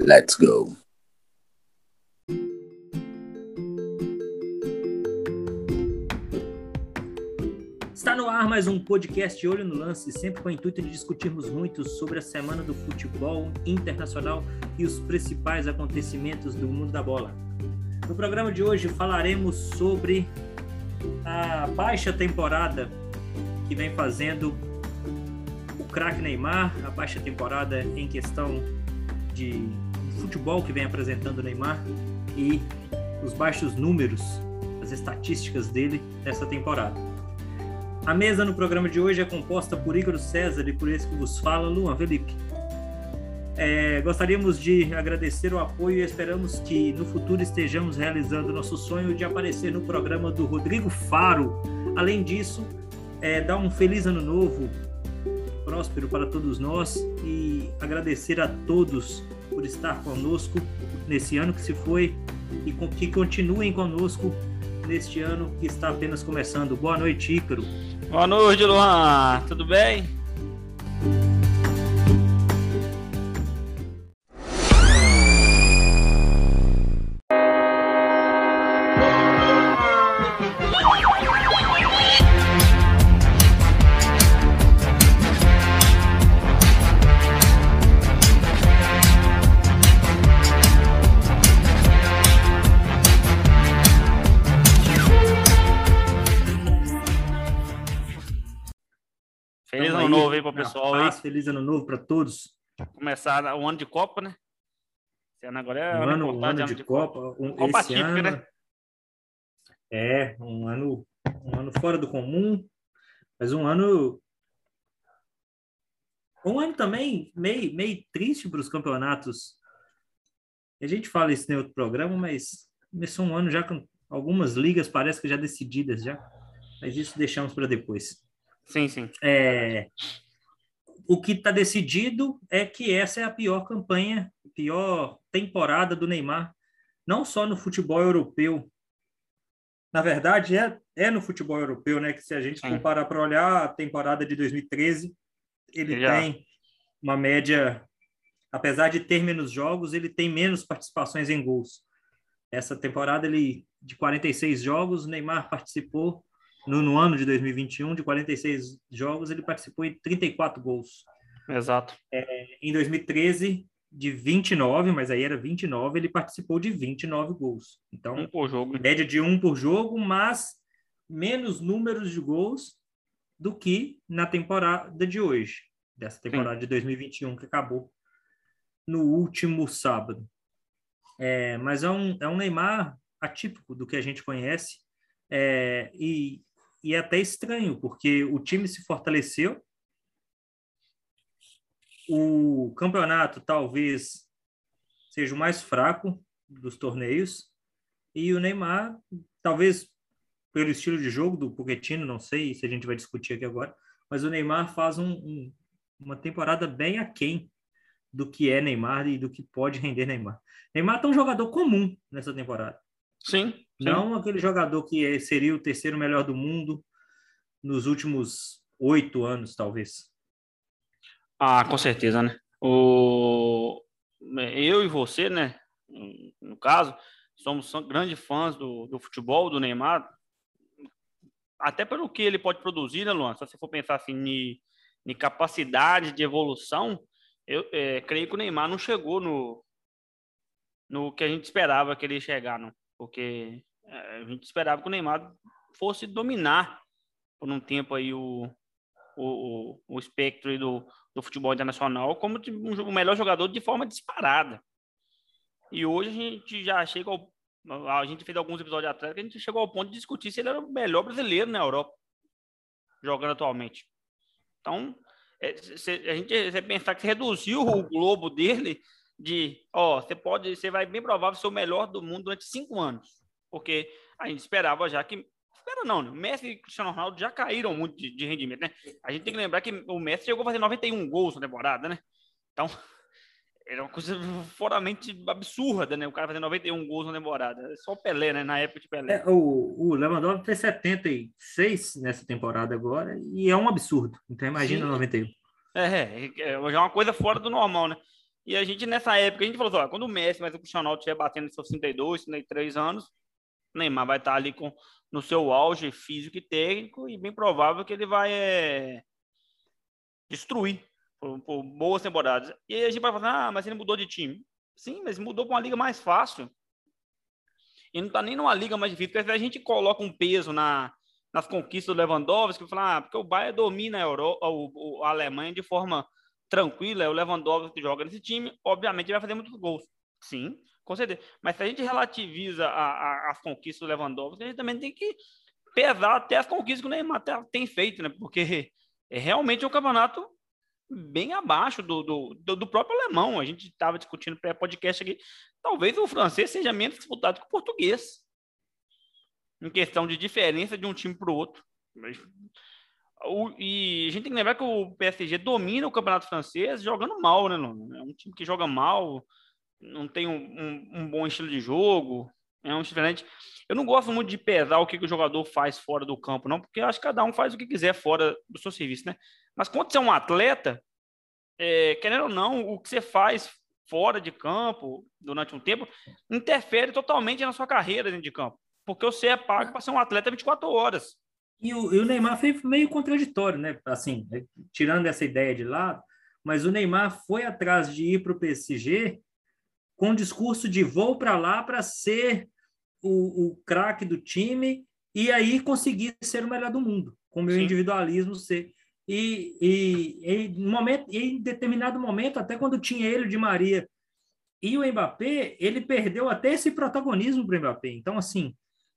Let's go. Está no ar mais um podcast Olho no Lance, sempre com o intuito de discutirmos muito sobre a semana do futebol internacional e os principais acontecimentos do mundo da bola. No programa de hoje falaremos sobre a baixa temporada que vem fazendo o craque Neymar, a baixa temporada em questão de futebol que vem apresentando o Neymar e os baixos números, as estatísticas dele nessa temporada. A mesa no programa de hoje é composta por Igor César e por esse que vos fala, Luan Felipe. É, gostaríamos de agradecer o apoio e esperamos que no futuro estejamos realizando nosso sonho de aparecer no programa do Rodrigo Faro. Além disso, é, dar um feliz ano novo, próspero para todos nós e agradecer a todos por estar conosco nesse ano que se foi e que continuem conosco neste ano que está apenas começando. Boa noite, Ícaro. Boa noite, Luan. Tudo bem? Feliz ano novo para todos. Começar o ano de Copa, né? Esse ano agora é um ano, ano, ano de, de, Copa. Copa. Um, Copa típica, ano, né? É, um ano, um ano fora do comum, mas um ano. Um ano também meio, meio triste para os campeonatos. A gente fala isso em outro programa, mas começou um ano já com algumas ligas, parece que já decididas já. Mas isso deixamos para depois. Sim, sim. É, o que está decidido é que essa é a pior campanha, pior temporada do Neymar, não só no futebol europeu. Na verdade, é, é no futebol europeu, né? Que se a gente comparar para olhar a temporada de 2013, ele Já. tem uma média, apesar de ter menos jogos, ele tem menos participações em gols. Essa temporada, ele de 46 jogos, Neymar participou no, no, ano de 2021, de 46 jogos, ele participou em 34 gols. Exato. É, em 2013, de 29, mas aí era 29, ele participou de 29 gols. Então, um por jogo. média de um por jogo, mas menos números de gols do que na temporada de hoje, dessa temporada Sim. de 2021 que acabou no último sábado. É, mas é um, é um Neymar atípico do que a gente conhece. É, e e é até estranho, porque o time se fortaleceu, o campeonato talvez seja o mais fraco dos torneios, e o Neymar, talvez pelo estilo de jogo do Pochettino, não sei se a gente vai discutir aqui agora, mas o Neymar faz um, um, uma temporada bem aquém do que é Neymar e do que pode render Neymar. Neymar é um jogador comum nessa temporada. Sim, sim. Não aquele jogador que é, seria o terceiro melhor do mundo nos últimos oito anos, talvez. Ah, com certeza, né? O... Eu e você, né? No caso, somos grandes fãs do, do futebol, do Neymar. Até pelo que ele pode produzir, né, Luan? Se você for pensar assim, em capacidade de evolução, eu é, creio que o Neymar não chegou no, no que a gente esperava que ele ia chegar, não porque é, a gente esperava que o Neymar fosse dominar por um tempo aí o, o, o espectro do, do futebol internacional como um, o melhor jogador de forma disparada. E hoje a gente já chega a gente fez alguns episódios atrás que a gente chegou ao ponto de discutir se ele era o melhor brasileiro na Europa jogando atualmente. Então, é, se, a gente você pensar que reduziu o globo dele de, ó, você pode, você vai bem provável ser o melhor do mundo durante cinco anos, porque a gente esperava já que, espera não, né? Messi e Cristiano Ronaldo já caíram muito de, de, rendimento, né? A gente tem que lembrar que o Messi chegou a fazer 91 gols na temporada, né? Então, era uma coisa foramente absurda, né? O cara fazer 91 gols na temporada. É só o Pelé, né? Na época de Pelé. É, o, o Lewandowski fez 76 nessa temporada agora e é um absurdo. Então imagina Sim. 91. É, é, é, é uma coisa fora do normal, né? E a gente, nessa época, a gente falou assim, quando o Messi, mas o Cristiano Ronaldo estiver batendo seus 32, 33 anos, Neymar vai estar ali com, no seu auge físico e técnico e bem provável que ele vai é, destruir por, por, boas temporadas. E a gente vai falar, ah, mas ele mudou de time. Sim, mas mudou para uma liga mais fácil. E não está nem numa liga mais difícil, porque a gente coloca um peso na, nas conquistas do Lewandowski, fala, ah, porque o Bayern domina a, a Alemanha de forma tranquila, é o Lewandowski que joga nesse time, obviamente vai fazer muitos gols. Sim, com certeza. Mas se a gente relativiza a, a, as conquistas do Lewandowski, a gente também tem que pesar até as conquistas que o Neymar tem feito, né? Porque é realmente um campeonato bem abaixo do, do, do próprio alemão. A gente estava discutindo pré-podcast aqui. Talvez o francês seja menos disputado que o português. Em questão de diferença de um time para o outro. O, e a gente tem que lembrar que o PSG domina o campeonato francês jogando mal, né? É um time que joga mal, não tem um, um, um bom estilo de jogo, é um diferente. Eu não gosto muito de pesar o que, que, o jogador faz fora do campo, não, porque eu acho que cada um faz o que quiser fora do seu serviço, né? Mas quando você é um atleta, é, querendo ou não, o que você faz fora de campo durante um tempo interfere totalmente na sua carreira dentro de campo, porque você é pago para ser um atleta 24 horas. E o, e o Neymar foi meio contraditório, né? Assim, né? tirando essa ideia de lado, mas o Neymar foi atrás de ir para o PSG com o discurso de vou para lá para ser o, o craque do time e aí conseguir ser o melhor do mundo, com o meu Sim. individualismo ser. E, e, e, em, momento, em determinado momento, até quando tinha ele, de Maria e o Mbappé, ele perdeu até esse protagonismo para o Mbappé. Então, assim,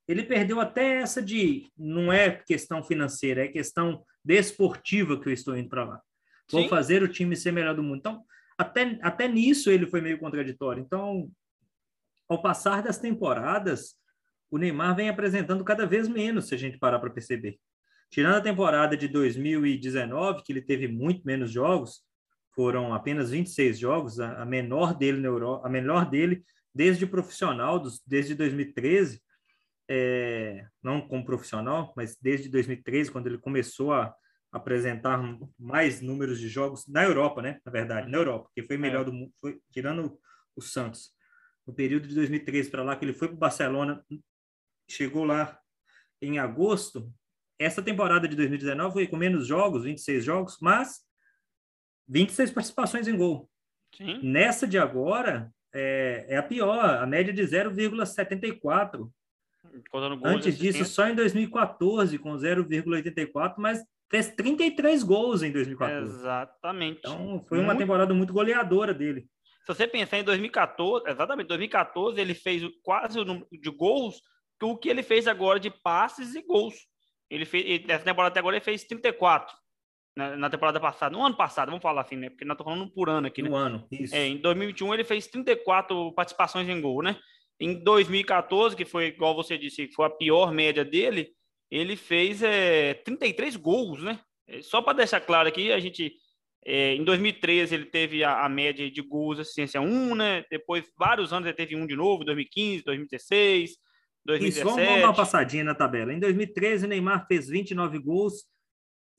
ele perdeu até essa de não é questão financeira, é questão desportiva que eu estou indo para lá. Vou Sim. fazer o time ser melhor do mundo. Então, até, até nisso ele foi meio contraditório. Então, ao passar das temporadas, o Neymar vem apresentando cada vez menos, se a gente parar para perceber. Tirando a temporada de 2019, que ele teve muito menos jogos, foram apenas 26 jogos, a, menor dele na Europa, a menor dele desde profissional, desde 2013, é, não como profissional, mas desde 2013, quando ele começou a apresentar mais números de jogos na Europa, né? Na verdade, na Europa, que foi melhor é. do mundo, foi, tirando o Santos. No período de 2013 para lá, que ele foi para o Barcelona, chegou lá em agosto. Essa temporada de 2019 foi com menos jogos, 26 jogos, mas 26 participações em gol. Sim. Nessa de agora, é, é a pior, a média de 0,74 Antes disso, só em 2014, com 0,84, mas fez 33 gols em 2014. Exatamente. Então, foi muito... uma temporada muito goleadora dele. Se você pensar em 2014, exatamente, 2014 ele fez quase o número de gols que o que ele fez agora de passes e gols. Ele fez, nessa temporada até agora ele fez 34. Na, na, temporada passada, no ano passado, vamos falar assim, né? Porque nós estamos falando por ano aqui, né? No ano, isso. É, em 2021 ele fez 34 participações em gol, né? Em 2014, que foi, igual você disse, foi a pior média dele, ele fez é, 33 gols, né? É, só para deixar claro aqui, a gente. É, em 2013 ele teve a, a, média de gols assistência 1, né? Depois, vários anos ele teve um de novo, 2015, 2016, 2017. Isso, vamos dar uma passadinha na tabela. Em 2013, o Neymar fez 29 gols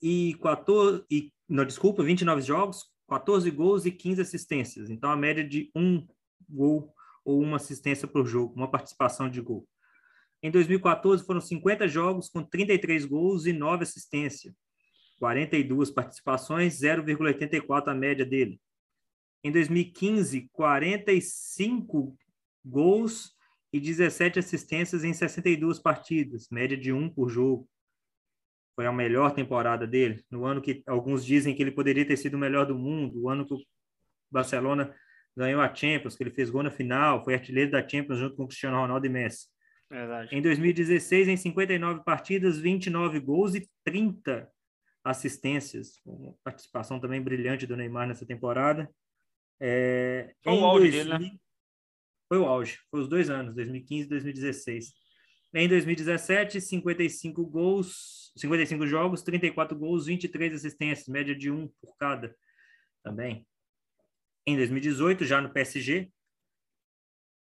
e 14. E, não, desculpa, 29 jogos, 14 gols e 15 assistências. Então, a média de um gol ou uma assistência por jogo, uma participação de gol. Em 2014 foram 50 jogos com 33 gols e 9 assistências. 42 participações, 0,84 a média dele. Em 2015, 45 gols e 17 assistências em 62 partidas, média de um por jogo. Foi a melhor temporada dele, no ano que alguns dizem que ele poderia ter sido o melhor do mundo, o ano que o Barcelona ganhou a Champions, que ele fez gol na final, foi artilheiro da Champions junto com o Cristiano Ronaldo e Messi. Verdade. Em 2016, em 59 partidas, 29 gols e 30 assistências. Uma participação também brilhante do Neymar nessa temporada. É, foi o auge 2000... dele, né? Foi o auge, foi os dois anos, 2015 e 2016. Em 2017, 55 gols, 55 jogos, 34 gols, 23 assistências, média de um por cada também em 2018, já no PSG.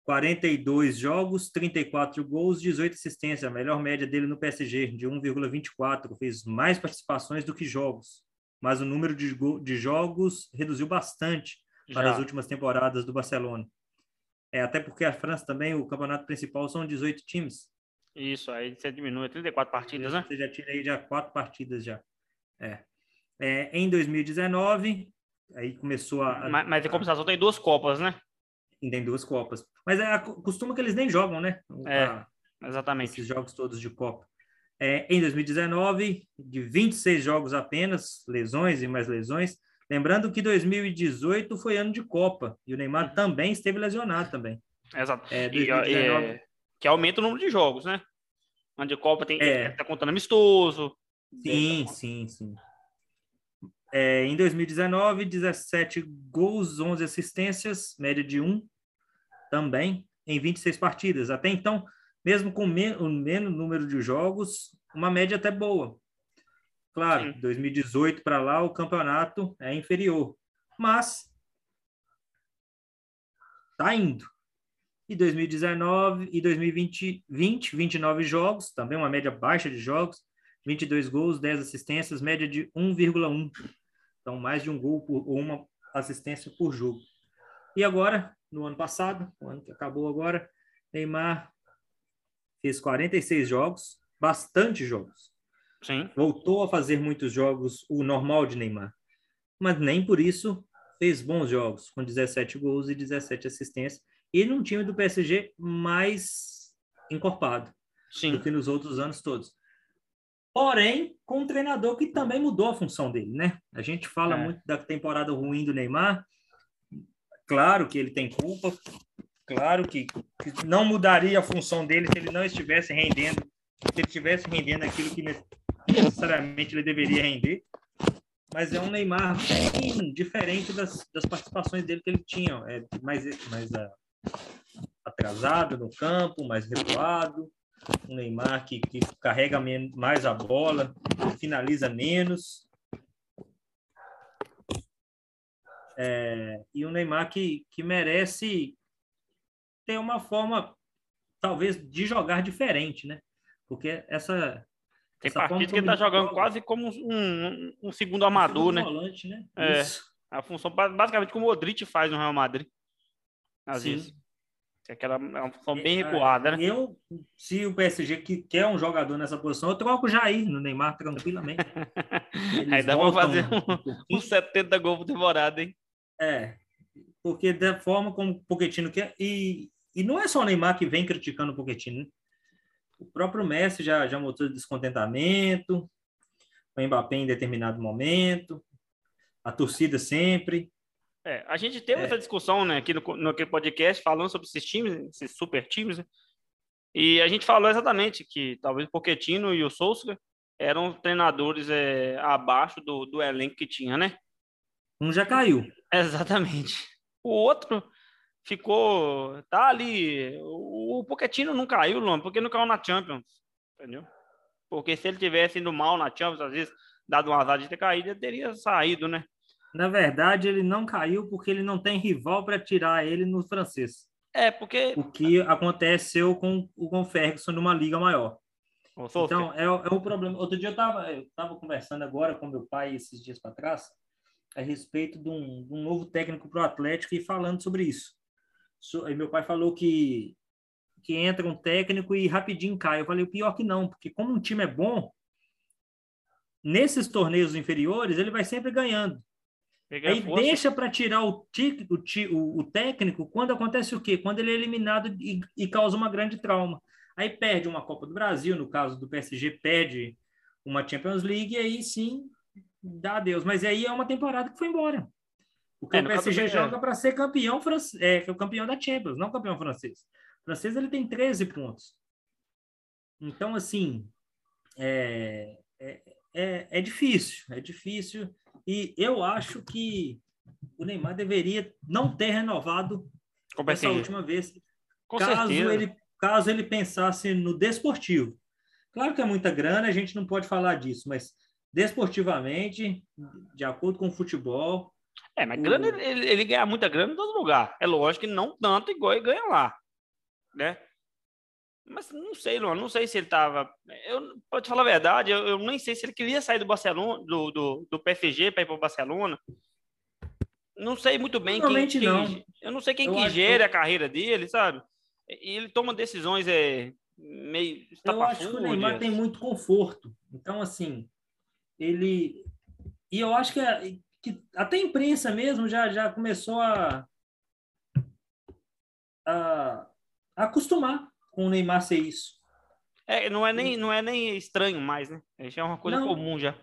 42 jogos, 34 gols, 18 assistências, a melhor média dele no PSG, de 1,24. Fez mais participações do que jogos, mas o número de, de jogos reduziu bastante para Já. as últimas temporadas do Barcelona. É, até porque a França também, o campeonato principal são 18 times. Isso, aí você diminui 34 partidas, né? Você já tira aí já quatro partidas já. É. É, em 2019, aí começou a, Mas, mas em compensação tem duas Copas, né? ainda em duas Copas. Mas é, costuma que eles nem jogam, né? É. A- Exatamente. esses jogos todos de Copa. É, em 2019, de 26 jogos apenas, lesões e mais lesões. Lembrando que 2018 foi ano de Copa e o Neymar também esteve lesionado também. Exato. É, E, 2019, é, que aumenta o número de jogos, né? Onde a Copa tem É. tá contando amistoso. Sim, sim, sim. É, em 2019, 17 gols, 11 assistências, média de 1 também, em 26 partidas. Até então, mesmo com o menos número de jogos, uma média até boa. Claro, Sim. 2018 para lá, o campeonato é inferior. Mas tá indo. E 2019 e 2020, 20, 29 jogos, também uma média baixa de jogos, 22 gols, 10 assistências, média de 1,1. Então, mais de um gol por, ou uma assistência por jogo. E agora, no ano passado, o ano que acabou agora, Neymar fez 46 jogos, bastante jogos. Sim. Voltou a fazer muitos jogos, o normal de Neymar. Mas nem por isso fez bons jogos, com 17 gols e 17 assistências. E num time do PSG mais encorpado Sim. do que nos outros anos todos. Porém, com um treinador que também mudou a função dele, né? A gente fala É. muito da temporada ruim do Neymar. Claro que ele tem culpa. Claro que, que não mudaria a função dele se ele não estivesse rendendo, se ele estivesse rendendo aquilo que ne- necessariamente ele deveria render. Mas é um Neymar bem diferente das, das participações dele que ele tinha. É mais, mais ah, atrasado no campo, mais recuado um Neymar que, que carrega mais a bola, finaliza menos. É, e um Neymar que, que merece ter uma forma, talvez, de jogar diferente, né? Porque essa. Tem essa partidas que ele como tá jogando joga, quase como um, um- um segundo amador, né? volante, né? É. Isso. A função ba- basicamente como o Modric faz no Real Madrid. Às Sim. vezes. Que é Aquela, é uma função bem É, recuada, né? Eu, se o PSG que quer um jogador nessa posição, eu troco o Jair no Neymar tranquilamente. Eles Aí dá pra fazer um. Uns 70 gols por temporada, hein? É, porque da forma como o Pochettino quer. E, e não é só o Neymar que vem criticando o Pochettino. né? O próprio Messi já, já mostrou descontentamento, o Mbappé em determinado momento, a torcida sempre. É, a gente teve É. essa discussão né, aqui no, no aquele podcast falando sobre esses times, esses super times, né? E a gente falou exatamente que talvez o Pochettino e o Sousa eram treinadores é, abaixo do, do elenco que tinha, né? Um já caiu. Exatamente. O outro ficou. Tá ali. O, o Pochettino não caiu, Luan, porque não caiu na Champions. Entendeu? Porque se ele tivesse indo mal na Champions, às vezes, dado um azar de ter caído, ele teria saído, né? Na verdade, ele não caiu porque ele não tem rival para tirar ele no francês. É, porque. O que aconteceu com o com o Ferguson numa liga maior. Então, é, é um problema. Outro dia eu estava eu tava conversando agora com meu pai, esses dias para trás, a respeito de um, de um novo técnico para o Atlético e falando sobre isso. So, aí meu pai falou que, que entra um técnico e rapidinho cai. Eu falei, o pior que não, porque como um time é bom, nesses torneios inferiores, ele vai sempre ganhando. Peguei Aí força. deixa para tirar o, ti- o, o, o técnico quando acontece o quê? Quando ele é eliminado e, e causa uma grande trauma. Aí perde uma Copa do Brasil, no caso do PSG, perde uma Champions League, e aí sim dá adeus. Mas aí é uma temporada que foi embora. Porque É, o PSG PSG. joga para ser campeão, fran- é, é campeão da Champions, não campeão francês. O francês ele tem 13 pontos. Então, assim, é, é, é, é difícil, é difícil. E eu acho que o Neymar deveria não ter renovado o essa última vez, Com caso certeza. ele, caso ele pensasse no desportivo. Claro que é muita grana, a gente não pode falar disso, mas desportivamente, de acordo com o futebol, É, mas grana, ele, ele- ele ganha muita grana em todo lugar. É lógico que não tanto igual ele ganha lá. Né? Mas não sei, Luan, não sei se ele tava. Eu, pode falar a verdade, eu, eu nem sei se ele queria sair do Barcelona, do, do, do PSG para ir para o Barcelona. não sei muito bem quem, quem, não. Eu não sei quem eu que gere que... a carreira dele, sabe? E ele toma decisões é, meio. Eu acho que o Neymar tem muito conforto. Então, assim, ele. E eu acho que, que até a imprensa mesmo já, já começou a, a, a acostumar com o Neymar ser isso. É, não é nem, não é nem estranho mais, né? Já é uma coisa não. comum já.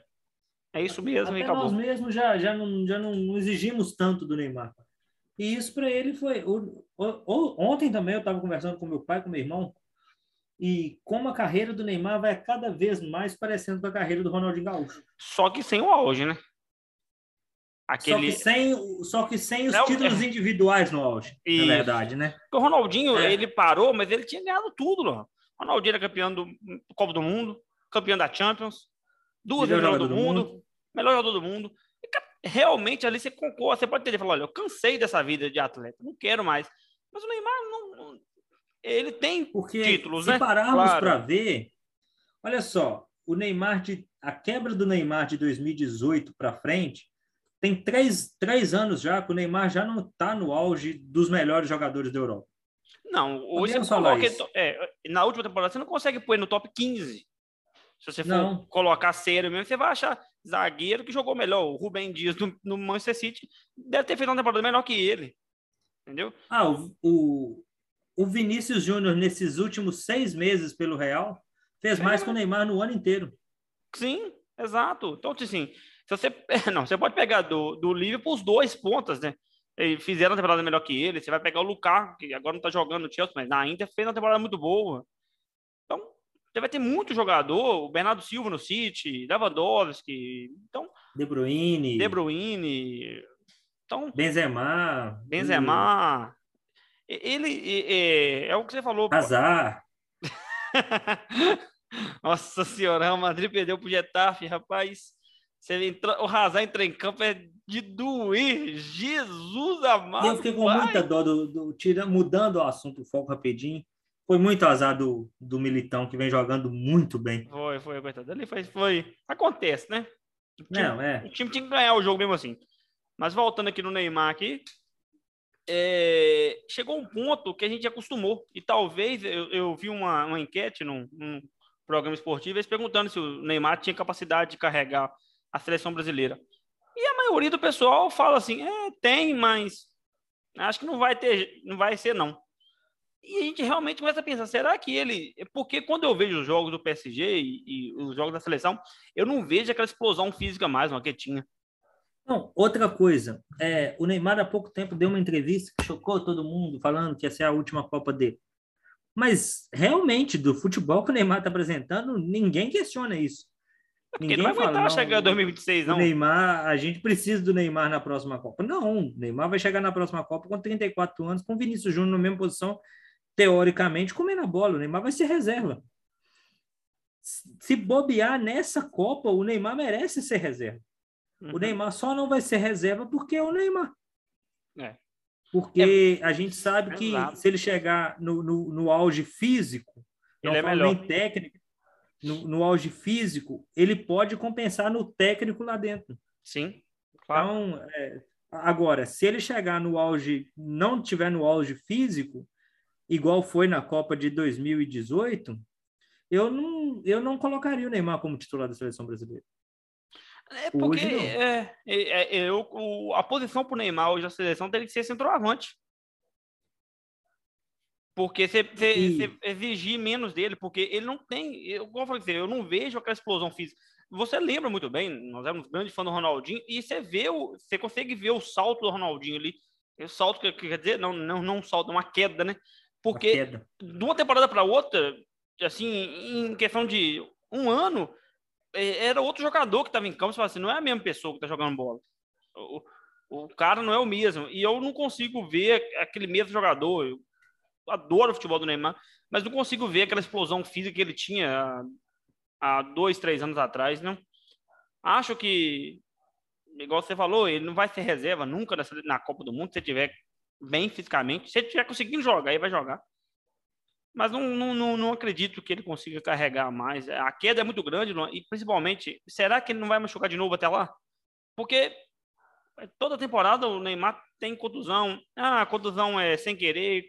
É isso mesmo Até e acabou. Nós mesmos já, já, não, já não exigimos tanto do Neymar. E isso para ele foi. O, o, ontem também eu estava conversando com meu pai, com meu irmão, e como a carreira do Neymar vai cada vez mais parecendo com a carreira do Ronaldinho Gaúcho. Só que sem o auge, né? Aquele... Só, que sem, só que sem os Não, títulos é... individuais no auge, Isso. na verdade, né? o Ronaldinho, é. ele parou, mas ele tinha ganhado tudo. O Ronaldinho era campeão do Copa do Mundo, campeão da Champions, duas vezes do, do mundo, mundo, melhor jogador do mundo. E, realmente ali você concorda, você pode ter falado, olha, eu cansei dessa vida de atleta, não quero mais. Mas o Neymar não, ele tem Porque títulos, se né? pararmos claro. para ver, olha só, o Neymar de a quebra do Neymar de 2018 para frente tem três, três anos já que o Neymar já não está no auge dos melhores jogadores da Europa. Não, hoje você coloca, é, na última temporada você não consegue pôr no top 15. Se você for não. colocar sério mesmo, você vai achar zagueiro que jogou melhor. O Rubem Dias no, no Manchester City deve ter feito uma temporada melhor que ele. Entendeu? Ah, o, o, o Vinícius Júnior, nesses últimos seis meses pelo Real, fez é. mais que o Neymar no ano inteiro. Sim, exato. Então, assim, se você, não, você pode pegar do, do Liverpool os dois pontas, né? Eles fizeram uma temporada melhor que ele. Você vai pegar o Lukaku, que agora não está jogando no Chelsea, mas na Inter fez uma temporada muito boa. Então, você vai ter muito jogador. O Bernardo Silva no City, Lewandowski. Então, De Bruyne. De Bruyne. Então, Benzema. Benzema. Ele é, é, o que você falou. Azar. Nossa senhora, o Madrid perdeu pro Getafe, rapaz. Se ele entra, o Hazard entrar em campo é de doer. Jesus amado. Eu fiquei com vai. muita dó do, do tira, mudando o assunto, o foco rapidinho. Foi muito azar do, do Militão, que vem jogando muito bem. Foi, foi, coitado. Ali foi, foi. Acontece, né? O time, Não, é. o time tinha que ganhar o jogo mesmo assim. Mas voltando aqui no Neymar aqui, é, chegou um ponto que a gente acostumou. E talvez eu, eu vi uma, uma enquete num, num, programa esportivo, eles perguntando se o Neymar tinha capacidade de carregar a seleção brasileira. E a maioria do pessoal fala assim: é, tem, mas acho que não vai ter, não vai ser, não. E a gente realmente começa a pensar, será que ele. Porque quando eu vejo os jogos do PSG e, e os jogos da seleção, eu não vejo aquela explosão física mais, uma que tinha. Não, outra coisa, é, o Neymar há pouco tempo deu uma entrevista que chocou todo mundo, falando que ia ser a última Copa dele. Mas realmente, do futebol que o Neymar está apresentando, ninguém questiona isso. É ninguém não vai aguentar fala, chegar em 2026, não. O Neymar, a gente precisa do Neymar na próxima Copa. Não, o Neymar vai chegar na próxima Copa com 34 anos, com o Vinícius Júnior na mesma posição, teoricamente, comendo a bola. O Neymar vai ser reserva. Se bobear nessa Copa, o Neymar merece ser reserva. Uhum. O Neymar só não vai ser reserva porque é o Neymar. É. Porque é. a gente sabe que Exato. se ele chegar no, no, no auge físico, ele é melhor. técnico, no, no auge físico, ele pode compensar no técnico lá dentro. Sim. Claro. Então, é, agora, se ele chegar no auge, não tiver no auge físico, igual foi na Copa de 2018, eu não, eu não colocaria o Neymar como titular da seleção brasileira. É porque é, é, é, eu, o, a posição para o Neymar hoje na seleção teria que ser centroavante. Porque você, exigir menos dele, porque ele não tem. Eu, como eu, falei, eu não vejo aquela explosão física. Você lembra muito bem, nós éramos grandes fãs do Ronaldinho, e você vê o, você consegue ver o salto do Ronaldinho ali. O salto que quer dizer, não, não, não um salto, uma queda, né? Porque queda. de uma temporada para outra, assim, em questão de um ano, é, era outro jogador que estava em campo. Você fala assim, não é a mesma pessoa que está jogando bola. O, o cara não é o mesmo. E eu não consigo ver aquele mesmo jogador. Adoro o futebol do Neymar, mas não consigo ver aquela explosão física que ele tinha há, dois, três anos atrás, não. Acho que, igual você falou, ele não vai ser reserva nunca nessa, na Copa do Mundo, se tiver bem fisicamente. Se ele estiver conseguindo jogar, aí vai jogar. Mas não, não, não, acredito que ele consiga carregar mais. A queda é muito grande, e principalmente, será que ele não vai machucar de novo até lá? Porque toda temporada o Neymar tem contusão. Ah, contusão é sem querer,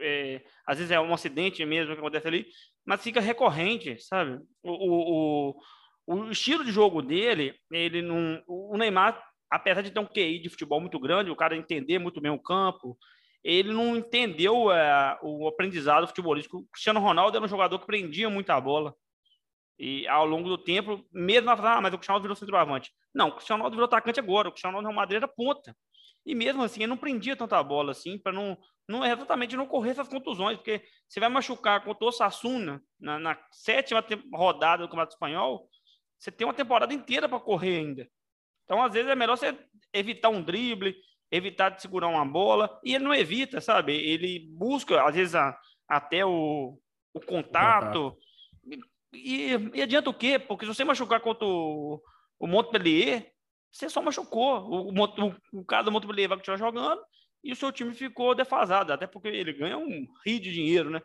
é, às vezes é um acidente mesmo que acontece ali, mas fica recorrente, sabe? O, o, o, estilo de jogo dele, ele não. O Neymar, apesar de ter um QI de futebol muito grande, o cara entender muito bem o campo, ele não entendeu é, o aprendizado futebolístico. O Cristiano Ronaldo era um jogador que prendia muito a bola. E ao longo do tempo, mesmo ah, mas o Cristiano Ronaldo virou centroavante. Não, o Cristiano Ronaldo virou atacante agora. O Cristiano Ronaldo é uma madeira ponta. E mesmo assim, ele não prendia tanta bola assim, para não, não exatamente não correr essas contusões, porque você vai machucar contra o Sassuna na, na sétima rodada do Campeonato Espanhol, você tem uma temporada inteira para correr ainda. Então, às vezes, é melhor você evitar um drible, evitar de segurar uma bola, e ele não evita, sabe? Ele busca, às vezes, a, até o, o contato. E, e, adianta o quê? Porque se você machucar contra o, o Montpellier, você só machucou. O, o, o cara do Montpellier vai continuar jogando e o seu time ficou defasado, até porque ele ganha um rio de dinheiro, né?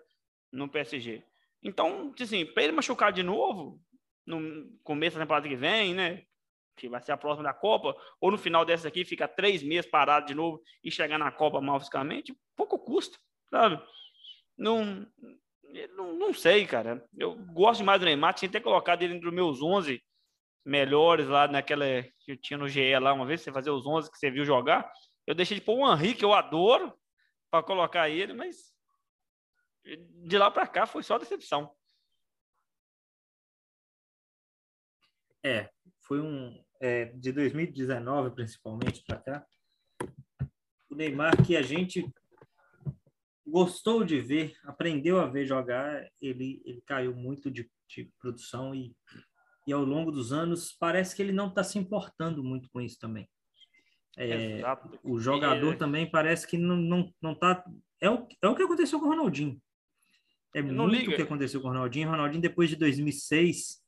No PSG. Então, assim, para ele machucar de novo, no começo da temporada que vem, né? Que vai ser a próxima da Copa, ou no final dessa aqui, fica três meses parado de novo e chegar na Copa mal fisicamente, pouco custa, sabe? Não, não, não sei, cara. Eu gosto demais do Neymar, tinha até colocado ele entre os meus 11 melhores lá naquela que tinha no GE lá uma vez, você fazer os 11 que você viu jogar. Eu deixei de pôr o Henrique, que eu adoro, para colocar ele, mas de lá para cá foi só decepção. É, foi um é, de 2019 principalmente para cá. O Neymar que a gente gostou de ver, aprendeu a ver jogar, ele, ele caiu muito de, de produção e e ao longo dos anos parece que ele não está se importando muito com isso também. É, o jogador é... também parece que não não não tá é o, é o que aconteceu com o Ronaldinho. É muito liga. o que aconteceu com o Ronaldinho. O Ronaldinho depois de 2006,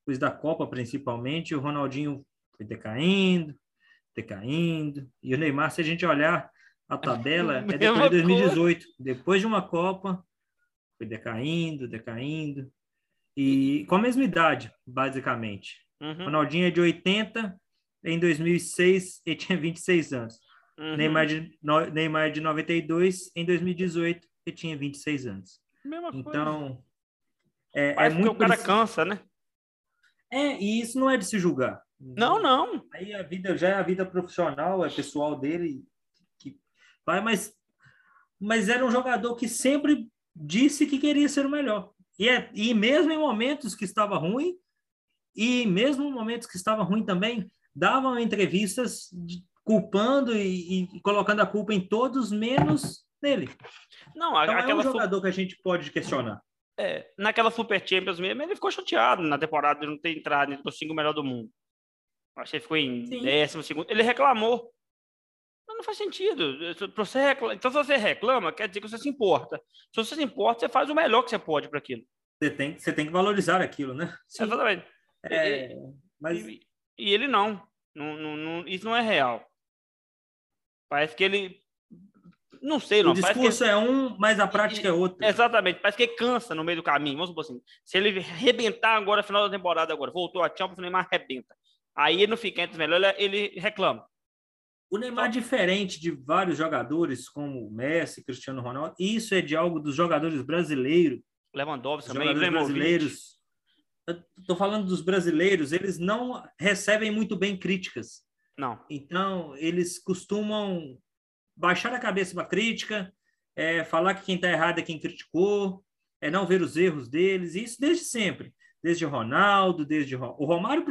depois da Copa principalmente, o Ronaldinho foi decaindo, decaindo. E o Neymar, se a gente olhar a tabela, é depois de 2018. Depois de uma Copa, foi decaindo, decaindo. E com a mesma idade, basicamente. Uhum. Ronaldinho é de 80, em 2006 ele tinha 26 anos. Uhum. Neymar, de, no, Neymar de 92, em 2018 ele tinha 26 anos. Mesma então, é, é muito. o cara cansa, né? É, e isso não é de se julgar. Não, não. Aí a vida já é a vida profissional, é pessoal dele que vai, mas, mas era um jogador que sempre disse que queria ser o melhor. E, é, e mesmo em momentos que estava ruim, e mesmo em momentos que estava ruim também, davam entrevistas de, culpando e, e, colocando a culpa em todos, menos nele. Não, então, aquela é um jogador su... que a gente pode questionar. É, naquela Super Champions mesmo, ele ficou chateado na temporada de não ter entrado entre os cinco melhores do mundo. Acho que ele ficou em Sim. décimo segundo. Ele reclamou não faz sentido. Você reclama, então, se você reclama, quer dizer que você se importa. Se você se importa, você faz o melhor que você pode para aquilo. Você tem, você tem que valorizar aquilo, né? Sim. Exatamente. É, mas... E, e, ele não. Não, não, não. Isso não é real. Parece que ele. Não sei, não. O discurso é um, mas a prática é outra. Exatamente. Parece que cansa no meio do caminho. Vamos supor assim. Se ele arrebentar agora, final da temporada, agora, voltou a Champions, o Neymar arrebenta. Aí ele não fica entre os melhores, ele reclama. O Neymar, é diferente de vários jogadores, como Messi, Cristiano Ronaldo, isso é de algo dos jogadores brasileiros. Lewandowski também, jogadores brasileiros. Estou falando dos brasileiros, eles não recebem muito bem críticas. Não. Então, eles costumam baixar a cabeça para crítica, é, falar que quem está errado é quem criticou, é não ver os erros deles, isso desde sempre. Desde Ronaldo, desde o Romário,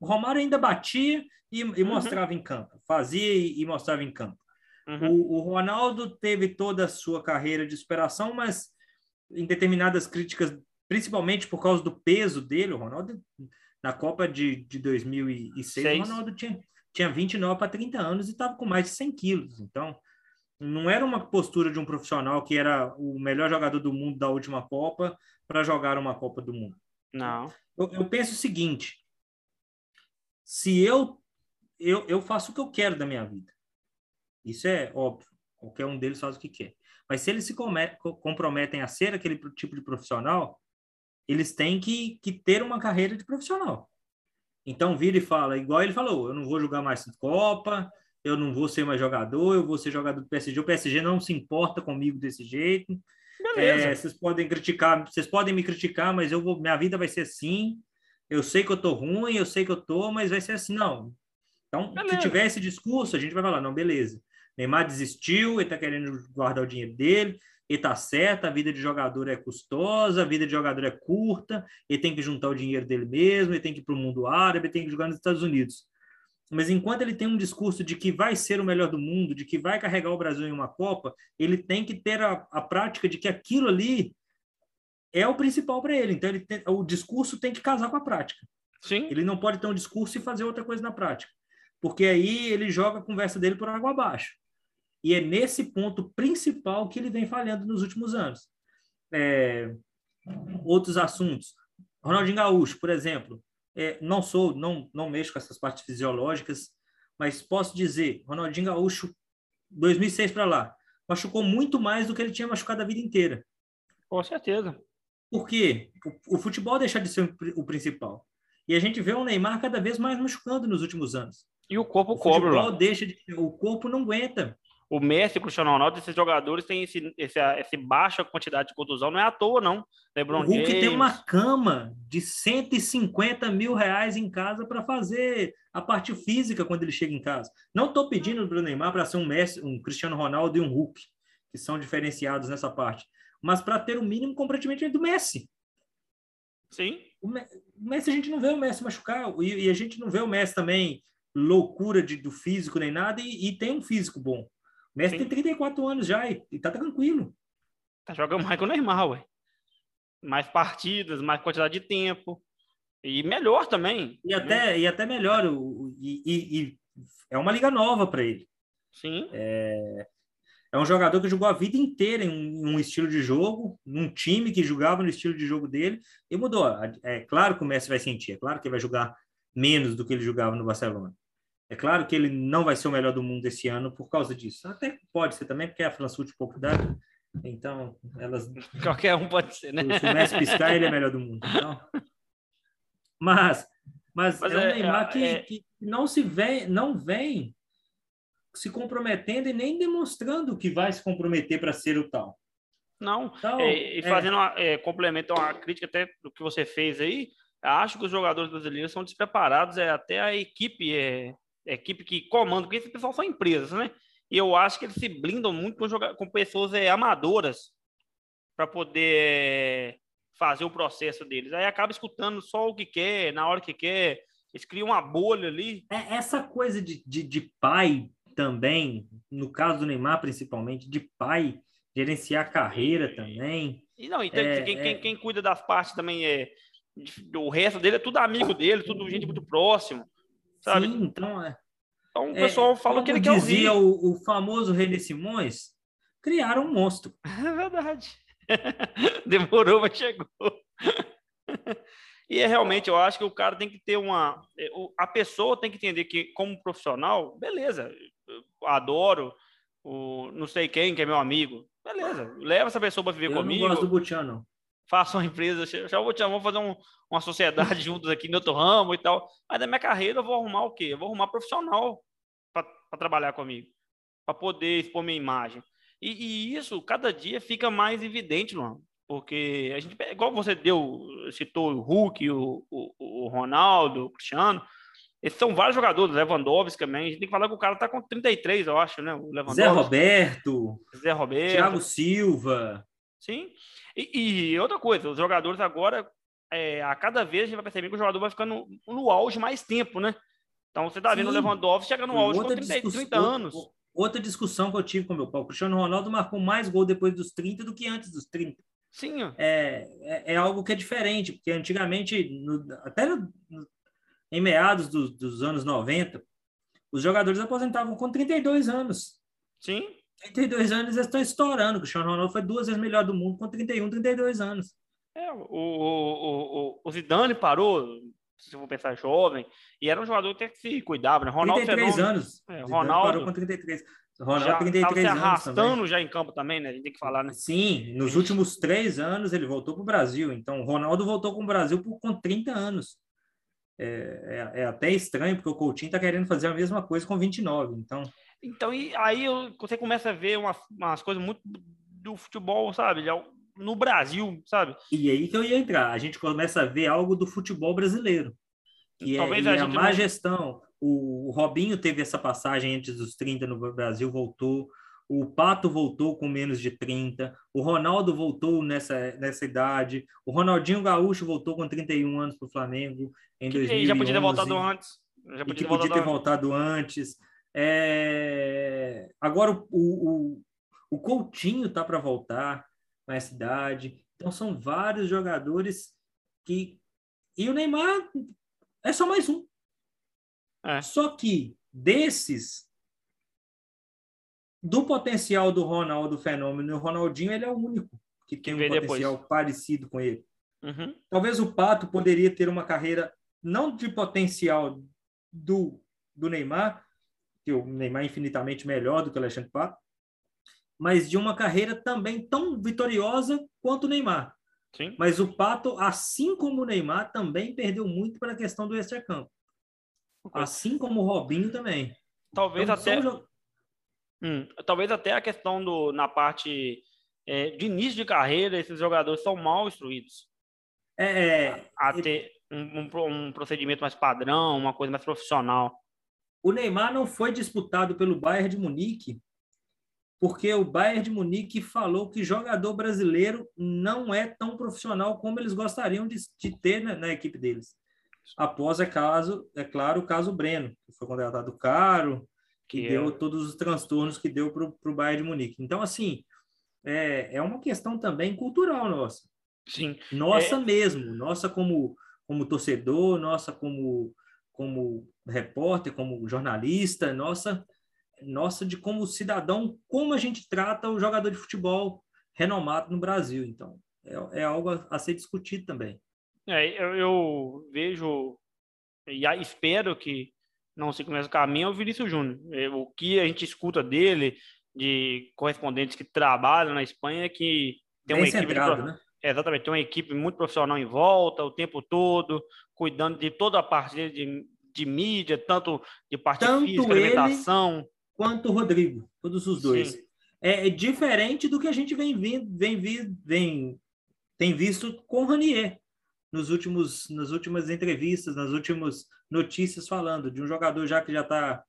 o Romário ainda batia e, e uhum. mostrava em campo, fazia e, e mostrava em campo. Uhum. O, o, Ronaldo teve toda a sua carreira de superação, mas em determinadas críticas, principalmente por causa do peso dele, o Ronaldo, na Copa de, de 2006, Seis. o Ronaldo tinha, tinha 29 para 30 anos e estava com mais de 100 quilos. Então, não era uma postura de um profissional que era o melhor jogador do mundo da última Copa para jogar uma Copa do Mundo. Não. Eu, eu penso o seguinte: se eu eu, eu faço o que eu quero da minha vida. Isso é óbvio. Qualquer um deles faz o que quer. Mas se eles se comprometem a ser aquele tipo de profissional, eles têm que, que ter uma carreira de profissional. Então vira e fala, igual ele falou, eu não vou jogar mais Copa, eu não vou ser mais jogador, eu vou ser jogador do PSG. O PSG não se importa comigo desse jeito. Beleza. É, vocês podem criticar, vocês podem me criticar, mas eu vou, minha vida vai ser assim. Eu sei que eu tô ruim, eu sei que eu tô, mas vai ser assim, não. Então, beleza. se tiver esse discurso, a gente vai falar, não, beleza. Neymar desistiu, ele tá querendo guardar o dinheiro dele, ele tá certo, a vida de jogador é custosa, a vida de jogador é curta, ele tem que juntar o dinheiro dele mesmo, ele tem que ir para o mundo árabe, ele tem que jogar nos Estados Unidos. Mas enquanto ele tem um discurso de que vai ser o melhor do mundo, de que vai carregar o Brasil em uma Copa, ele tem que ter a, a prática de que aquilo ali é o principal para ele. Então, ele tem, o discurso tem que casar com a prática. Sim. Ele não pode ter um discurso e fazer outra coisa na prática. Porque aí ele joga a conversa dele por água abaixo. E é nesse ponto principal que ele vem falhando nos últimos anos. É, outros assuntos. Ronaldinho Gaúcho, por exemplo, é, não sou, não, não mexo com essas partes fisiológicas, mas posso dizer, Ronaldinho Gaúcho, 2006 para lá, machucou muito mais do que ele tinha machucado a vida inteira. Com certeza. Por quê? O, o futebol deixa de ser o, principal. E a gente vê o Neymar cada vez mais machucando nos últimos anos. E o corpo o cobra. O deixa de, o corpo não aguenta. O Messi, o Cristiano Ronaldo, esses jogadores têm esse, esse, essa baixa quantidade de contusão, não é à toa, não. LeBron o Hulk James. tem uma cama de 150 mil reais em casa para fazer a parte física quando ele chega em casa. Não estou pedindo para o Neymar para ser um Messi, um Cristiano Ronaldo e um Hulk, que são diferenciados nessa parte, mas para ter o mínimo comprometimento do Messi. Sim. O Messi a gente não vê o Messi machucar e, e a gente não vê o Messi também loucura de, do físico nem nada e, e tem um físico bom. Messi Sim. tem 34 anos já e, e tá tranquilo. Tá jogando mais que o Neymar, ué. Mais partidas, mais quantidade de tempo. E melhor também. E até, né? e até melhor. O, e, e, é uma liga nova para ele. Sim. É, é um jogador que jogou a vida inteira em um, um, estilo de jogo, num time que jogava no estilo de jogo dele, e mudou. É claro que o Messi vai sentir, é claro que ele vai jogar menos do que ele jogava no Barcelona. É claro que ele não vai ser o melhor do mundo esse ano por causa disso. Até pode ser também, porque a France Football dá. Então, elas. Qualquer um pode ser, né? Se o Messi piscar, ele é melhor do mundo. Então... Mas, mas, mas, é um é, Neymar que, é... que, não se vem, não vem se comprometendo e nem demonstrando que vai se comprometer para ser o tal. Não, então, é, e fazendo uma, é, complemento a uma crítica até do que você fez aí, acho que os jogadores brasileiros são despreparados, é até a equipe é, equipe que comanda, porque esse pessoal são empresas, né? E eu acho que eles se blindam muito com, jogar, com pessoas é, amadoras para poder é, fazer o processo deles. Aí acaba escutando só o que quer, na hora que quer. Eles criam uma bolha ali. É, essa coisa de, de, de pai também, no caso do Neymar principalmente, de pai, gerenciar a carreira também. E não, então, é, quem, é... Quem, quem, cuida das partes também é. O resto dele é tudo amigo dele, tudo gente muito próximo. Sabe? Sim, então é. Então o pessoal é, fala que ele quer dizia o, o famoso René Simões, criaram um monstro. É verdade. Demorou, mas chegou. e é realmente, eu acho que o cara tem que ter uma. É, a pessoa tem que entender que, como profissional, beleza, adoro o não sei quem, que é meu amigo. Beleza, leva essa pessoa para viver eu comigo. Eu não gosto do Butiano faça uma empresa, já vou te vamos fazer um, uma sociedade juntos aqui no outro ramo e tal. Mas na minha carreira eu vou arrumar o quê? Eu vou arrumar profissional para trabalhar comigo, para poder expor minha imagem. E, e, isso cada dia fica mais evidente, Luan, porque a gente, igual você deu, citou o Hulk, o, o, o Ronaldo, o Cristiano, esses são vários jogadores, Lewandowski também. A gente tem que falar que o cara tá com 33, eu acho, né? O Lewandowski. Zé Roberto. Zé Roberto. Thiago Silva. Sim. E, e outra coisa, os jogadores agora, é, a cada vez a gente vai perceber que o jogador vai ficando no, no auge mais tempo, né? Então você tá vendo Sim. o Lewandowski chega no auge outra com 30, 30 anos. Outra discussão que eu tive com meu pai, o Cristiano Ronaldo marcou mais gol depois dos 30 do que antes dos 30. Sim. É, é, é algo que é diferente, porque antigamente, no, até no, em meados do, dos anos 90, os jogadores aposentavam com 32 anos. Sim. 32 anos eles estão estourando. O Cristiano Ronaldo foi duas vezes melhor do mundo com 31, 32 anos. É, o, o, o, o Zidane parou, se eu vou pensar jovem, e era um jogador que se cuidava, né? Ronaldo 33 Fenômeno, anos. É, Ronaldo parou com 33. Ronaldo já 33 se arrastando já em campo também, né? A gente tem que falar, né? Sim, nos últimos três anos ele voltou para o Brasil. Então, o Ronaldo voltou com o Brasil por, com 30 anos. é, é, é, até estranho, porque o Coutinho está querendo fazer a mesma coisa com 29. Então, então e aí você começa a ver umas, umas coisas muito do futebol, sabe? No Brasil, sabe? E aí que eu ia entrar. A gente começa a ver algo do futebol brasileiro. Que Talvez é, a, a má não... gestão. O, o Robinho teve essa passagem antes dos 30 no Brasil, voltou. O Pato voltou com menos de 30. O Ronaldo voltou nessa, nessa idade. O Ronaldinho Gaúcho voltou com 31 anos para o Flamengo em que 2011. Já podia ter voltado antes. Já podia, ter, podia voltado ter voltado antes. É... Agora o, o, o Coutinho tá para voltar na cidade. Então são vários jogadores que. E o Neymar é só mais um. É. Só que desses, do potencial do Ronaldo Fenômeno, o Ronaldinho ele é o único que tem que um potencial depois. parecido com ele. Uhum. Talvez o Pato poderia ter uma carreira não de potencial do, do Neymar, que o Neymar é infinitamente melhor do que o Alexandre Pato, mas de uma carreira também tão vitoriosa quanto o Neymar. Sim. Mas o Pato, assim como o Neymar, também perdeu muito para a questão do extra-campo. Assim como o Robinho também. Talvez então, até. São... Hum, talvez até a questão do na parte é, de início de carreira, esses jogadores são mal instruídos. É, é a, ter um, um, um, procedimento mais padrão, uma coisa mais profissional. O Neymar não foi disputado pelo Bayern de Munique porque o Bayern de Munique falou que jogador brasileiro não é tão profissional como eles gostariam de, de ter na, na, equipe deles. Após, é, caso, é claro, o caso Breno, que foi contratado caro, que, que deu é... todos os transtornos que deu para o Bayern de Munique. Então, assim, é, é uma questão também cultural nossa. Sim. Nossa é... mesmo, nossa como, como torcedor, nossa como, como repórter, como jornalista, nossa nossa de como cidadão, como a gente trata o jogador de futebol renomado no Brasil. Então, é, é algo a, a, ser discutido também. É, eu, eu, vejo e espero que não se comece o caminho é o Vinícius Júnior. É, o que a gente escuta dele, de correspondentes que trabalham na Espanha, é que tem Bem uma equipe. Centrado, né? É, exatamente, tem uma equipe muito profissional em volta o tempo todo, cuidando de toda a parte de, de mídia, tanto de parte tanto física, ele, alimentação quanto o Rodrigo, todos os dois. É, é, diferente do que a gente vem vindo, vem, vem, vem tem visto com o Ranier nos últimos, nas últimas entrevistas, nas últimas notícias falando de um jogador já que já está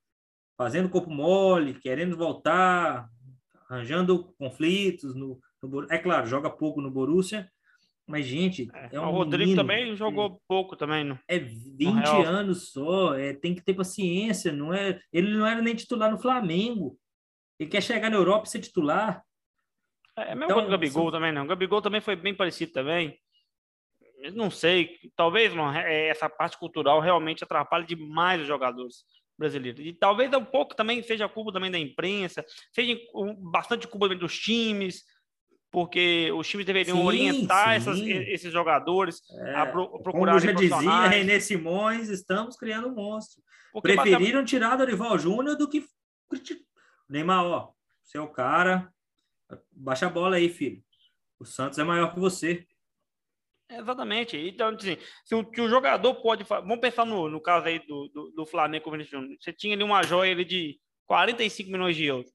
fazendo corpo mole, querendo voltar, arranjando conflitos no, é claro, joga pouco no Borussia, mas, gente, é, é um O Rodrigo também jogou pouco também. No, é 20 anos só, é, tem que ter paciência. Não é, ele não era nem titular no Flamengo. Ele quer chegar na Europa e ser titular. É, é mesmo então, o Gabigol também, não. O Gabigol também foi bem parecido também. Eu não sei, talvez mano, é, essa parte cultural realmente atrapalhe demais os jogadores brasileiros. E talvez um pouco também seja culpa também da imprensa, seja bastante culpa dos times, porque os times deveriam sim, orientar sim. Essas, esses jogadores é, a pro, procurar. Como já dizia René Simões, estamos criando um monstro. Porque Preferiram bata... tirar Dorival Júnior do que Neymar, ó, você é o cara, baixa a bola aí, filho. O Santos é maior que você. Exatamente. Então, assim, se o, o jogador pode. Vamos pensar no, no caso aí do, do, do Flamengo com o Você tinha ali uma joia ali de 45 milhões de euros.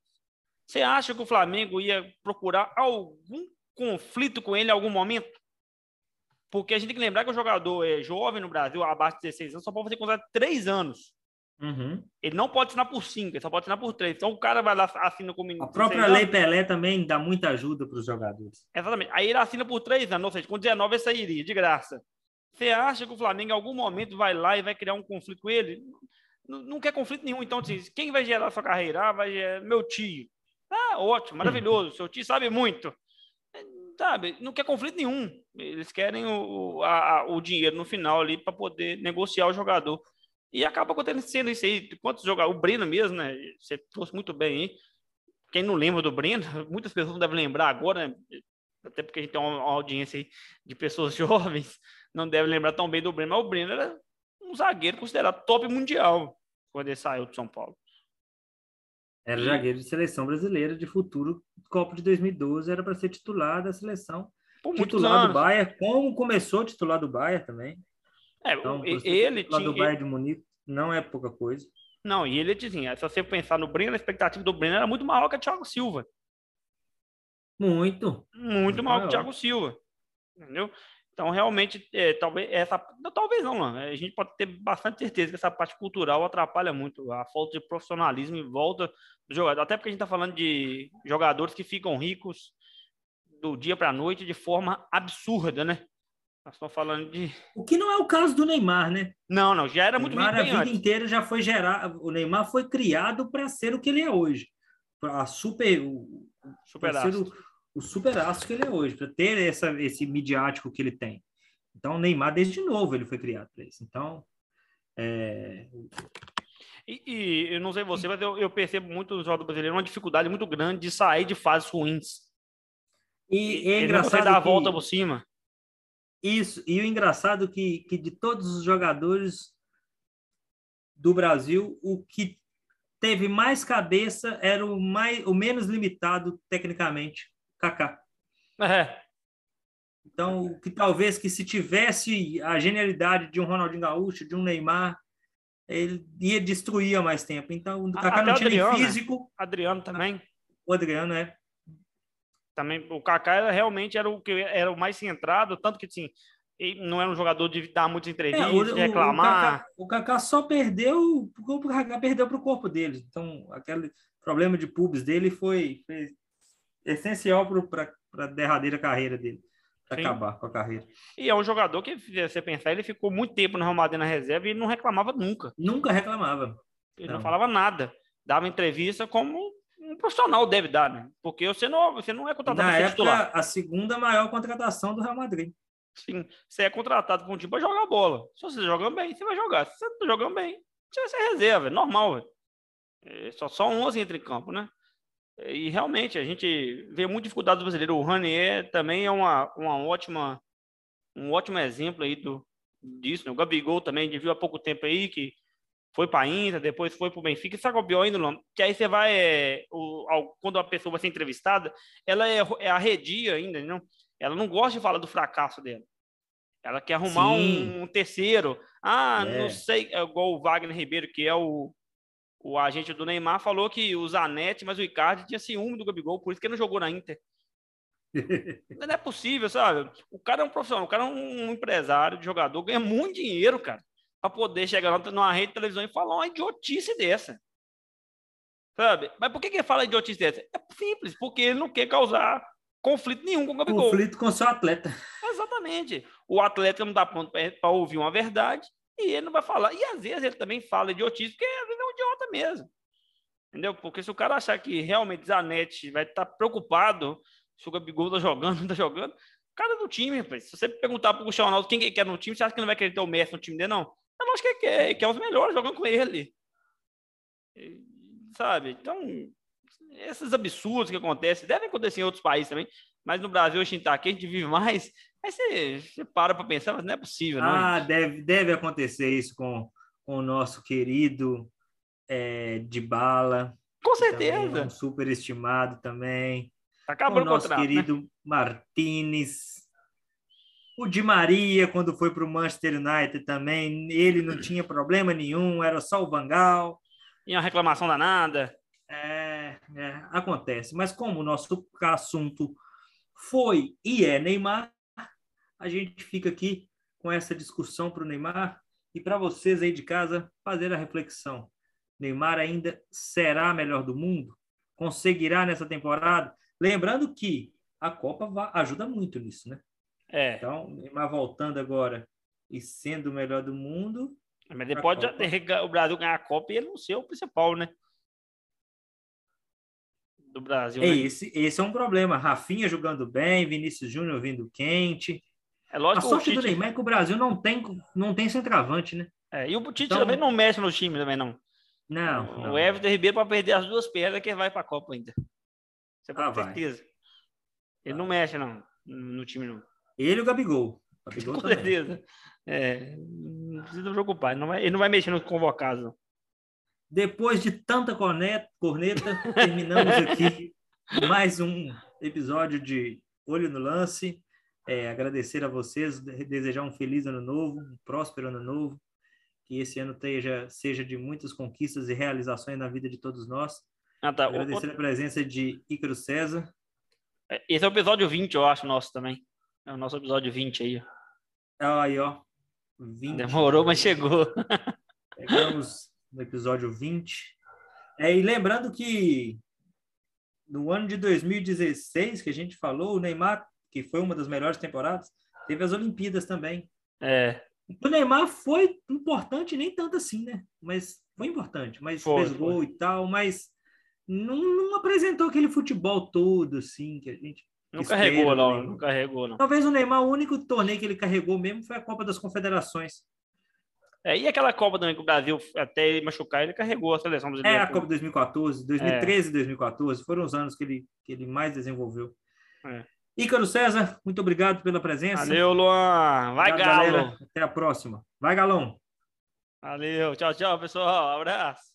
Você acha que o Flamengo ia procurar algum conflito com ele em algum momento? Porque a gente tem que lembrar que o jogador é jovem no Brasil, abaixo de 16 anos, só pode fazer contrato de 3 anos. Uhum. Ele não pode assinar por 5, ele só pode assinar por 3. Então o cara vai lá, assina com A própria Lei anos. Pelé também dá muita ajuda para os jogadores. Exatamente. Aí ele assina por 3 anos, ou seja, com 19 ele sairia, de graça. Você acha que o Flamengo em algum momento vai lá e vai criar um conflito com ele? Não, não quer conflito nenhum. Então, assim, quem vai gerar a sua carreira? Ah, vai gerar meu tio. Ah, ótimo, maravilhoso. Seu tio sabe muito. Sabe, não quer conflito nenhum. Eles querem o, a, o dinheiro no final ali para poder negociar o jogador. E acaba acontecendo isso aí. Quantos jogadores? O Breno mesmo, né? Você trouxe muito bem aí. Quem não lembra do Breno, muitas pessoas não devem lembrar agora, né? até porque a gente tem uma audiência de pessoas jovens, não devem lembrar tão bem do Breno, mas o Breno era um zagueiro considerado top mundial quando ele saiu de São Paulo. Era zagueiro de seleção brasileira de futuro. Copa de 2012 era para ser titular da seleção. Por titular do Bayern, como começou titular do Bayern também. É, Então, ele do tinha. Bayern de Munique não é pouca coisa. Não, e ele dizia, se você pensar no Breno, a expectativa do Breno era muito maior que a Thiago Silva. Muito. Muito maior que o maior. Thiago Silva. Entendeu? Então, realmente, é, talvez essa. não, Talvez não, não. A gente pode ter bastante certeza que essa parte cultural atrapalha muito a falta de profissionalismo em volta do jogador. Até porque a gente está falando de jogadores que ficam ricos do dia para a noite de forma absurda, né? Nós estamos falando de. O que não é o caso do Neymar, né? Não, não, já era muito Neymar rico a vida antes. inteira já foi gerado. O Neymar foi criado para ser o que ele é hoje. Para super. o- Super pra ser o, o super astro que ele é hoje, para ter essa, esse midiático que ele tem. Então, o Neymar, desde novo, ele foi criado para isso. Então, é, E, e eu não sei você, mas eu, eu percebo muito no jogador brasileiro uma dificuldade muito grande de sair de fases ruins. e, é não consegue engraçado dar a que- volta por cima. Isso, e o engraçado que, que de todos os jogadores do Brasil, o que teve mais cabeça era o, mais, o menos limitado tecnicamente, Kaká. É, Então, que talvez que se tivesse a genialidade de um Ronaldinho Gaúcho, de um Neymar, ele ia destruir há mais tempo. Então, o Kaká não tinha nem Adriano, né? físico, Adriano também. o Adriano é. também o Kaká era, realmente era o que era o mais centrado, tanto que assim, ele não era um jogador de dar muitas É, entrevistas, o, de reclamar. O Kaká, o Kaká só perdeu porque o Kaká perdeu para o corpo dele. Então, aquele problema de pubs dele foi, foi essencial para a derradeira carreira dele, Sim. acabar com a carreira. E é um jogador que, se você pensar, ele ficou muito tempo no Real Madrid na reserva e não reclamava nunca. Nunca reclamava. Ele não, Não. falava nada. Dava entrevista como um profissional deve dar, né? Porque você não, você não é contratado para titular. a segunda maior contratação do Real Madrid. Sim, você é contratado para um time para jogar bola. Se você jogando bem, você vai jogar. Se você não tá jogando bem, você vai ser reserva, é normal. velho. É, só, só 11 entra em campo, né? E realmente, a gente vê muita dificuldade do brasileiro. O Ranier também é uma, uma ótima, um ótimo exemplo aí do, disso. Né? O Gabigol também, a gente viu há pouco tempo aí que foi para a Inter, depois foi para o Benfica. E pior ainda? Que aí você vai, é, o, ao- quando a pessoa vai ser entrevistada, ela é, é arredia ainda, não? Ela não gosta de falar do fracasso dela. Ela quer arrumar um, um terceiro. Ah, É. não sei, é igual o Wagner Ribeiro, que é o, o agente do Neymar, falou que o Zanetti, mas o Icardi tinha ciúme do Gabigol, por isso que ele não jogou na Inter. Não é possível, sabe? O cara é um profissional, o cara é um empresário de jogador, ganha muito dinheiro, cara, para poder chegar lá numa rede de televisão e falar uma idiotice dessa. Sabe? Mas por que, que ele fala idiotice dessa? É simples, porque ele não quer causar conflito nenhum com o Gabigol. Conflito com seu atleta. Exatamente. O atleta não está pronto para ouvir uma verdade e ele não vai falar. E às vezes ele também fala idiotice, porque às vezes é um idiota mesmo. Entendeu? Porque se o cara achar que realmente Zanetti vai estar preocupado se o Gabigol tá jogando, não tá jogando, cara é do time, rapaz. Se você perguntar pro Cristiano Ronaldo quem que quer no time, você acha que não vai querer ter o Messi no time dele, não? Eu não acho que ele quer, ele quer os melhores jogando com ele. E, sabe? Então, esses absurdos que acontecem, devem acontecer em outros países também, mas no Brasil, a gente tá aqui, a gente vive mais. Aí você, você para para pensar, mas não é possível, não. Ah, gente. deve, deve acontecer isso com, com o nosso querido é, de bala. Com Um certeza. super estimado também. Tá o acabando o nosso contrato. né? querido Martinez. O Di Maria, quando foi para o Manchester United também, ele não tinha problema nenhum, era só o Vangal. E uma reclamação danada. É, é, acontece. Mas como o nosso assunto foi e é Neymar, a gente fica aqui com essa discussão para o Neymar e para vocês aí de casa fazer a reflexão. Neymar ainda será melhor do mundo? Conseguirá nessa temporada? Lembrando que a Copa ajuda muito nisso, né? É. Então, Neymar voltando agora e sendo o melhor do mundo, Mas depois Copa. o Brasil ganhar a Copa e ele não ser o principal, né? Do Brasil. é né? esse, esse é um problema. Rafinha jogando bem, Vinícius Júnior vindo quente. É A lógico o sorte do. Neymar é que o Brasil não tem, não tem centroavante, né? É, e o Tite Então- também não mexe no time também, não. Não, não. O Everton Ribeiro, para perder as duas pernas, que vai para a Copa ainda. Você Ah, pode ter vai. certeza. Ele não mexe, não, no time, não. Ele e o Gabigol. Gabigol Com também. certeza. É, não precisa preocupar. Ele não vai, ele não vai mexer nos convocados, não. Depois de tanta corneta, corneta, terminamos aqui mais um episódio de Olho no Lance. é, agradecer a vocês, desejar um feliz ano novo, um próspero ano novo, que esse ano teja, seja de muitas conquistas e realizações na vida de todos nós. Ah, tá. Agradecer o... a presença de Ícaro César. É, esse é o episódio 20, eu acho, nosso também. É o nosso episódio 20 aí. Aí, ó. 20. Demorou, mas chegou. Pegamos no episódio 20. É, e lembrando que no ano de 2016, que a gente falou, o Neymar, que foi uma das melhores temporadas, teve as Olimpíadas também. É. O Neymar foi importante, nem tanto assim, né? Mas foi importante, mas foi, fez gol foi. e tal, mas não, não, apresentou aquele futebol todo, assim, que a gente. Não carregou, não, não carregou, não. Talvez o Neymar, o único torneio que ele carregou mesmo foi a Copa das Confederações. É, e aquela Copa também que o Brasil, até ele machucar, ele carregou a seleção brasileira. É, a Copa 2014, 2013 e é. 2014, foram os anos que ele, que ele mais desenvolveu. É. Ícaro César, muito obrigado pela presença. Valeu, Luan. Vai, obrigado, Galo. Galera. Até a próxima. Vai, Galão. Valeu. Tchau, tchau, pessoal. Abraço.